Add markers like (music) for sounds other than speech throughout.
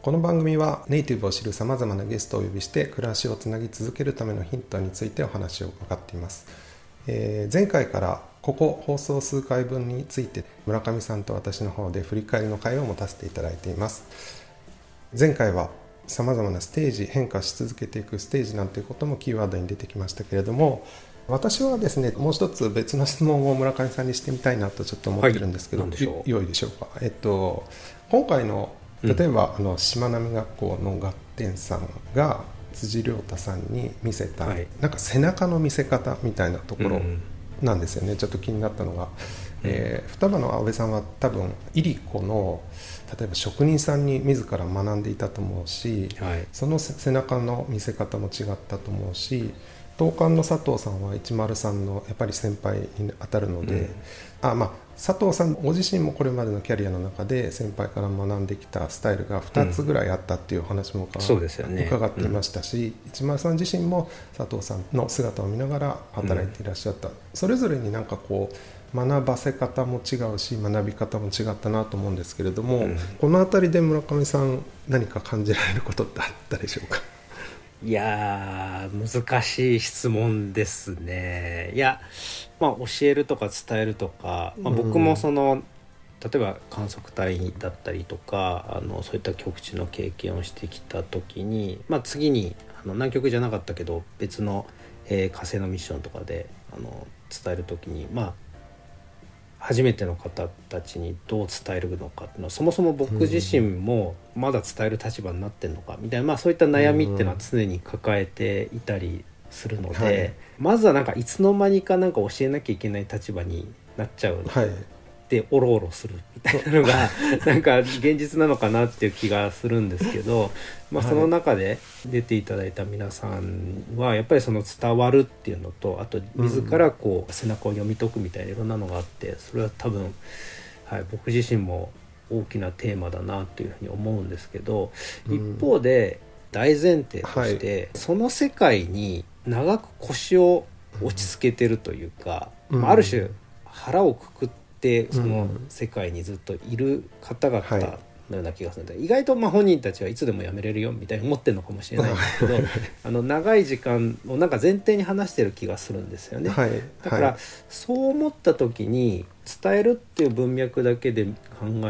この番組はネイティブを知るさまざまなゲストをお呼びして暮らしをつなぎ続けるためのヒントについてお話を伺っています、えー前回からここ放送数回分について村上さんと私の方で振り返りの会を持たせていただいています。前回はさまざまなステージ変化し続けていくステージなんていうこともキーワードに出てきましたけれども私はですねもう一つ別の質問を村上さんにしてみたいなとちょっと思ってるんですけど、はいよ良いでしょうか、えっと、今回の例えば、あのしまなみ学校の学天さんが辻亮太さんに見せた、はい。なんか背中の見せ方みたいなところうんなんですよね、ちょっと気になったのが、えー双葉の安倍さんは多分いりこの例えば職人さんに自ら学んでいたと思うし、はい。そのせ背中の見せ方も違ったと思うし東館の佐藤さんは103のやっぱり先輩に当たるので、うん。あまあ、佐藤さんご自身もこれまでのキャリアの中で先輩から学んできたスタイルが2つぐらいあったっていうお話もうですよね。伺っていましたし、103さん自身も佐藤さんの姿を見ながら働いていらっしゃった、それぞれになんかこう学ばせ方も違うし学び方も違ったなと思うんですけれども、うん。この辺りで村上さん何か感じられることってあったでしょうか？いやー難しい質問ですね。いやまあ教えるとか伝えるとか、まあ、僕もその、例えば観測隊だったりとかあのそういった極地の経験をしてきた時に、まあ、次にあの南極じゃなかったけど別の、えー火星のミッションとかであの伝える時にまあ初めての方たちにどう伝えるのかっていうのはそもそも僕自身もまだ伝える立場になってるのかみたいな、まあ、そういった悩みっていうのは常に抱えていたりするので、はいまずはなんかいつの間にかなんか教えなきゃいけない立場になっちゃう。はいでおろおろするみたいなのがなんか現実なのかなっていう気がするんですけど、(laughs) まあ、はい。その中で出ていただいた皆さんはやっぱりその伝わるっていうのとあと自らこう背中を読み解くみたいないろんなのがあってそれは多分、はい、僕自身も大きなテーマだなというふうに思うんですけどうん。一方で大前提として、その世界に長く腰を落ち着けてるというか、うん。まあ、ある種腹をくくってそのうん。世界にずっといる方々はい。のような気がするので、意外とまあ本人たちはいつでも辞めれるよみたいに思ってるのかもしれないんですけど (laughs) あの長い時間をなんか前提に話してる気がするんですよね。はい。だから、はい。そう思った時に伝えるっていう文脈だけで考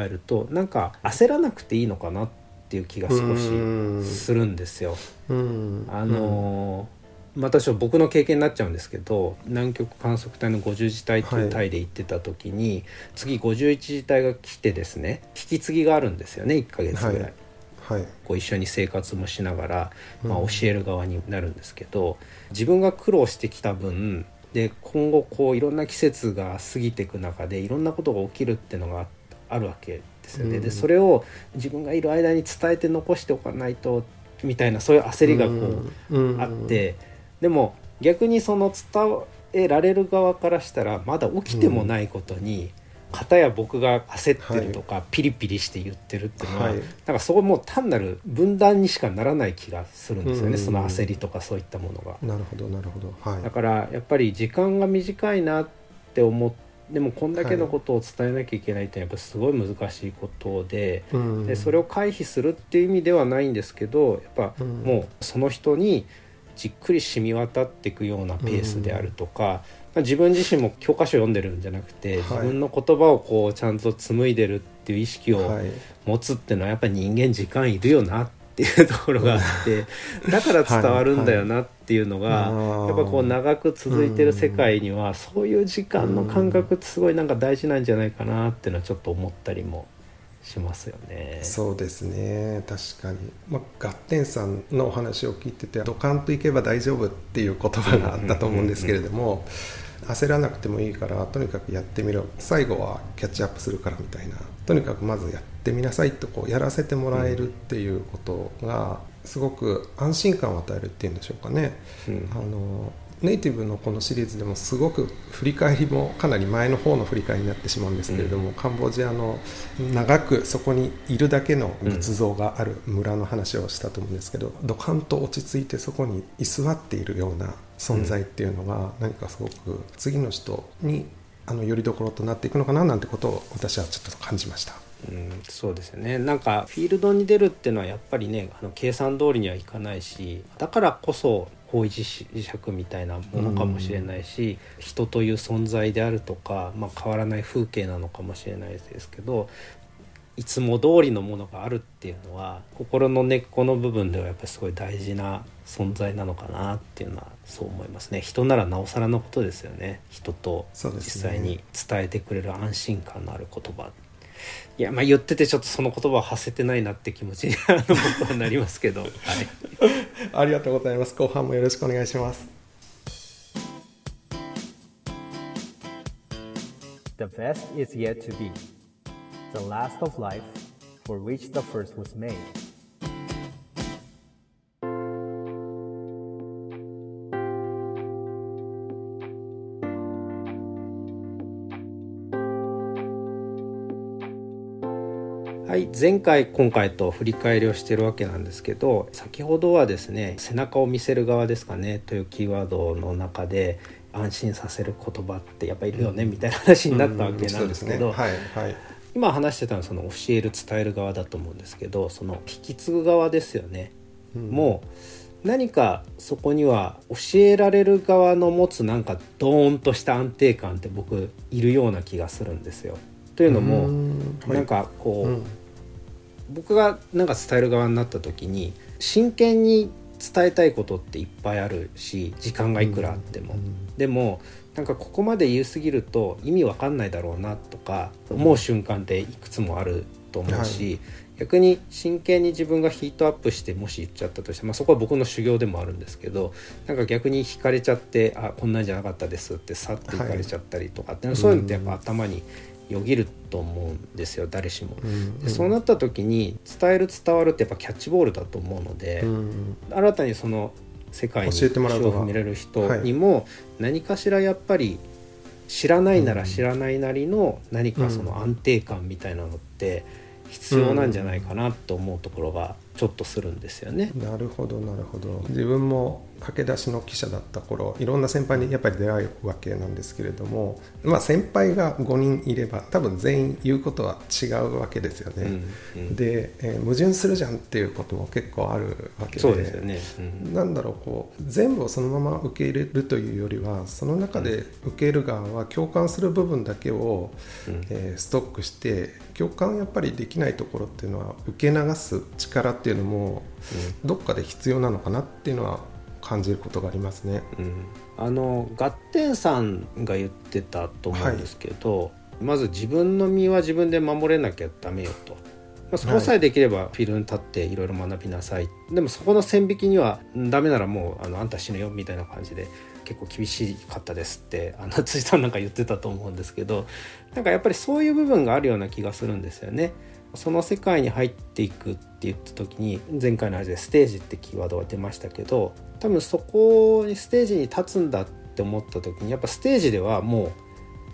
えるとなんか焦らなくていいのかなっていう気が少うん。しするんですよ。うん。あのーまたちょっと僕の経験になっちゃうんですけど南極観測隊の50次隊っていう隊で行ってた時に、次51次隊が来てですね引き継ぎがあるんですよね1ヶ月ぐらい。はい。はい。こう一緒に生活もしながら、まあ、うん。教える側になるんですけど、自分が苦労してきた分で今後こういろんな季節が過ぎていく中でいろんなことが起きるっていうのがあるわけですよね。うん。でそれを自分がいる間に伝えて残しておかないとみたいなそういう焦りがこう、うん。あってでも逆にその伝えられる側からしたらまだ起きてもないことに、片や僕が焦ってるとか、ピリピリして言ってるっていうのは、はい。なんかそこもう単なる分断にしかならない気がするんですよね、うん。その焦りとかそういったものが。なるほどなるほど。はい。だからやっぱり時間が短いなって思ってでもこんだけのことを伝えなきゃいけないってやっぱすごい難しいことで。うん。でそれを回避するっていう意味ではないんですけどやっぱうん。もうその人にじっくり染み渡っていくようなペースであるとか、まあ自分自身も教科書読んでるんじゃなくて、はい。自分の言葉をこうちゃんと紡いでるっていう意識をはい。持つっていうのはやっぱり人間時間いるよなっていうところがあって (laughs) だから伝わるんだよなっていうのが、はい。やっぱこう長く続いてる世界にはそういう時間の感覚ってすごいなんか大事なんじゃないかなっていうのはちょっと思ったりもしますよね。そうですね。確かに、まあ、ガッテンさんのお話を聞いててドカンといけば大丈夫っていう言葉があったと思うんですけれども焦らなくてもいいからとにかくやってみろ。最後はキャッチアップするからみたいな。とにかくまずやってみなさいとこうやらせてもらえるっていうことがすごく安心感を与えるっていうんでしょうかね。うん。あのネイティブのこのシリーズでもすごく振り返りもかなり前の方の振り返りになってしまうんですけれども、うん、カンボジアの長くそこにいるだけの仏像がある村の話をしたと思うんですけど、うん、ドカンと落ち着いてそこに居座っているような存在っていうのが何かすごく次の人にあのよりどころとなっていくのかななんてことを私はちょっと感じました。うん、そうですよねなんかフィールドに出るっていうのはやっぱりねあの計算通りにはいかないしだからこそ方位磁石みたいなものかもしれないし、うん、人という存在であるとか、まあ、変わらない風景なのかもしれないですけどいつも通りのものがあるっていうのは心の根っこの部分ではやっぱりすごい大事な存在なのかなっていうのはそう思いますね。人ならなおさらのことですよね。人と実際に伝えてくれる安心感のある言葉いやまあ言っててちょっとその言葉を発せてないなって気持ちに (laughs) 僕はなりますけど、はい、(laughs) ありがとうございます。後半もよろしくお願いします。The best is yet to be. The last of life for which the first was made 前回今回と振り返りをしてるわけなんですけど先ほどはですね背中を見せる側ですかねというキーワードの中で安心させる言葉ってやっぱいるよね、みたいな話になったわけなんですけど、今話してたのはその教える伝える側だと思うんですけどその引き継ぐ側ですよね、うん、もう何かそこには教えられる側の持つなんかドーンとした安定感って僕いるような気がするんですよ。というのもなんかこう、うん僕がなんか伝える側になった時に真剣に伝えたいことっていっぱいあるし時間がいくらあっても、うん、でもなんかここまで言い過ぎると意味わかんないだろうなとか思う瞬間っていくつもあると思うし、はい、逆に真剣に自分がヒートアップしてもし言っちゃったとして、まあ、そこは僕の修行でもあるんですけどなんか逆に惹かれちゃって「あこんなんじゃなかったです」ってさって行かれちゃったりとかって、はい、そういうのってやっぱ頭によぎると思うんですよ誰しも、うんうん、でそうなった時に伝える伝わるってやっぱキャッチボールだと思うので、うんうん、新たにその世界に足を踏み入れる人にも何かしらやっぱり知らないなら知らないなりの何かその安定感みたいなのって必要なんじゃないかなと思うところがちょっとするんですよね。なるほどなるほど。自分も駆け出しの記者だった頃いろんな先輩にやっぱり出会うわけなんですけれども、まあ、先輩が5人いれば多分全員言うことは違うわけですよね。うんうん、で、えー、矛盾するじゃんっていうことも結構あるわけでですよね、うん、なんだろうこう全部をそのまま受け入れるというよりはその中で受ける側は共感する部分だけを、うん、えー、ストックして共感やっぱりできないところっていうのは受け流す力っていうのも、どっかで必要なのかなっていうのは感じることがありますね。うん、あのガッテンさんが言ってたと思うんですけど、はい、まず自分の身は自分で守れなきゃダメよと。まあ、そこさえできればフィールドに立っていろいろ学びなさい、はい、でもそこの線引きにはダメならもうあのあんた死ぬよみたいな感じで結構厳しかったですってあの辻さんなんか言ってたと思うんですけどなんかやっぱりそういう部分があるような気がするんですよね。その世界に入っていくって言った時に前回の話でステージってキーワードが出ましたけど多分そこにステージに立つんだって思った時にやっぱステージではもう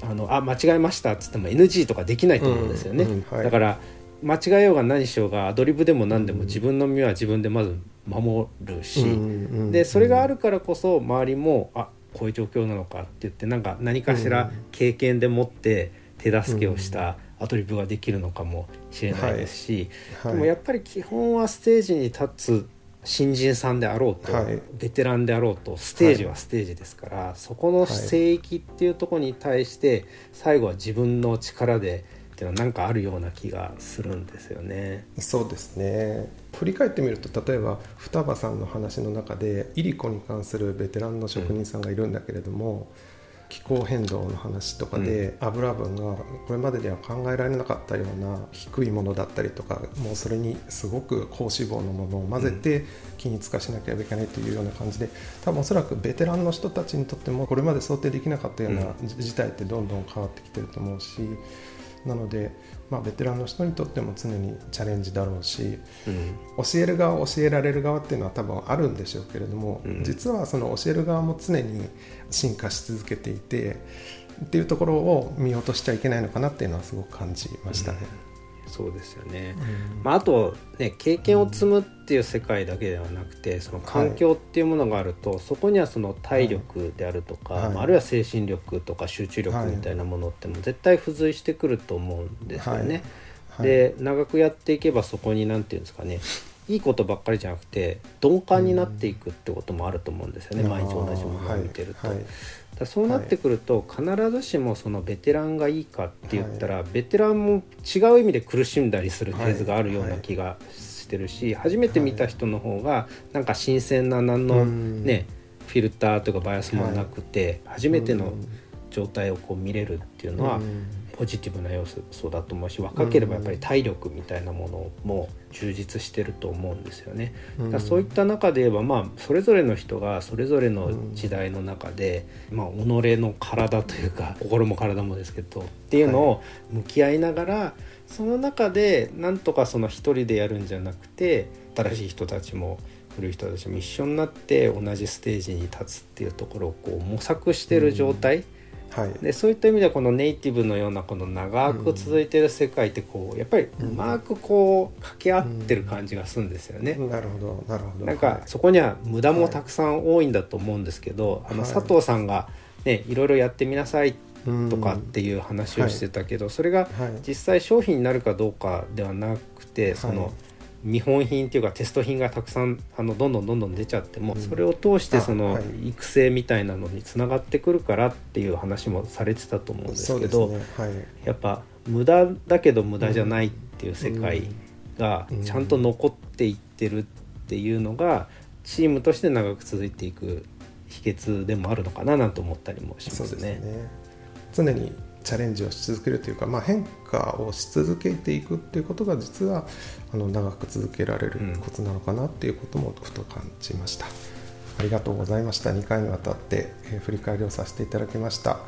あのあ間違えましたっつっても NG とかできないと思うんですよね、うんうんはい、だから間違えようが何しようがアドリブでも何でも自分の身は自分でまず守るし、うんうん、でそれがあるからこそ周りもあこういう状況なのかって言ってなんか何かしら経験でもって手助けをしたアドリブができるのかもしれないですし、はい。はい、でもやっぱり基本はステージに立つ新人さんであろうと、はい、ベテランであろうとステージはステージですから、そこの聖域っていうところに対して最後は自分の力でっていうのはなんかあるような気がするんですよね。そうですね。振り返ってみると例えば双葉さんの話の中でイリコに関するベテランの職人さんがいるんだけれども、うん、気候変動の話とかで、油分がこれまででは考えられなかったような低いものだったりとかもうそれにすごく高脂肪のものを混ぜて均一化しなければいけないというような感じで多分おそらくベテランの人たちにとってもこれまで想定できなかったような事態ってどんどん変わってきてると思うし。なので、まあ、ベテランの人にとっても常にチャレンジだろうし、うん。教える側教えられる側っていうのは多分あるんでしょうけれども、うん。実はその教える側も常に進化し続けていてっていうところを見落としちゃいけないのかなっていうのはすごく感じましたね。そうですよね、うん。まあ、あとね経験を積むっていう世界だけではなくてその環境っていうものがあると、そこにはその体力であるとか、はい。まああるいは精神力とか集中力みたいなものってもう絶対付随してくると思うんですよね。はい。で長くやっていけばそこに何て言うんですかねいいことばっかりじゃなくて鈍感になっていくってこともあると思うんですよね、毎日同じものを見てると。はいはい。だそうなってくると、必ずしもそのベテランがいいかって言ったら、ベテランも違う意味で苦しんだりするフェーズがあるような気がしてるし、初めて見た人の方がなんか新鮮な何のうん。ね、フィルターとかバイアスもなくて、初めてのうん状態をこう見れるっていうのは、うん。ポジティブな要素だと思うし若ければやっぱり体力みたいなものも充実してると思うんですよね。だそういった中で言えばまあそれぞれの人がそれぞれの時代の中で、まあ、己の体というか心も体もですけどっていうのを向き合いながら、その中でなんとかその一人でやるんじゃなくて新しい人たちも古い人たちも一緒になって同じステージに立つっていうところをこう模索してる状態。はい。でそういった意味ではこのネイティブのようなこの長く続いてる世界ってこうやっぱりうまくこう掛け合ってる感じがするんですよね。なるほどなるほど。なんかそこには無駄もたくさん多いんだと思うんですけど、あのはい佐藤さんがねい。ろいろやってみなさいとかっていう話をしてたけど、それがはい実際商品になるかどうかではなくてその、はい見本品っていうかテスト品がたくさんあのどんどんどんどん出ちゃっても、うん。それを通してそあのはい。育成みたいなのにつながってくるからっていう話もされてたと思うんですけど、ね。はい。やっぱ無駄だけど無駄じゃないっていう世界がうん。ちゃんと残っていってるっていうのがチームとして長く続いていく秘訣でもあるのかななんて思ったりもしますね。ですね。常にチャレンジをし続けるというか、まあ、変化をし続けていくっていうことが実はあの長く続けられるコツなのかなっていうこともふと感じました、ありがとうございました。2回にわたって、えー振り返りをさせていただきました。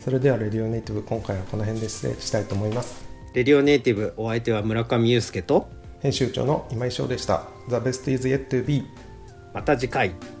それではレディオネイティブ今回はこの辺で失礼したいと思います。レディオネイティブお相手は村上祐介と編集長の今井翔でした。The best is yet to be また次回。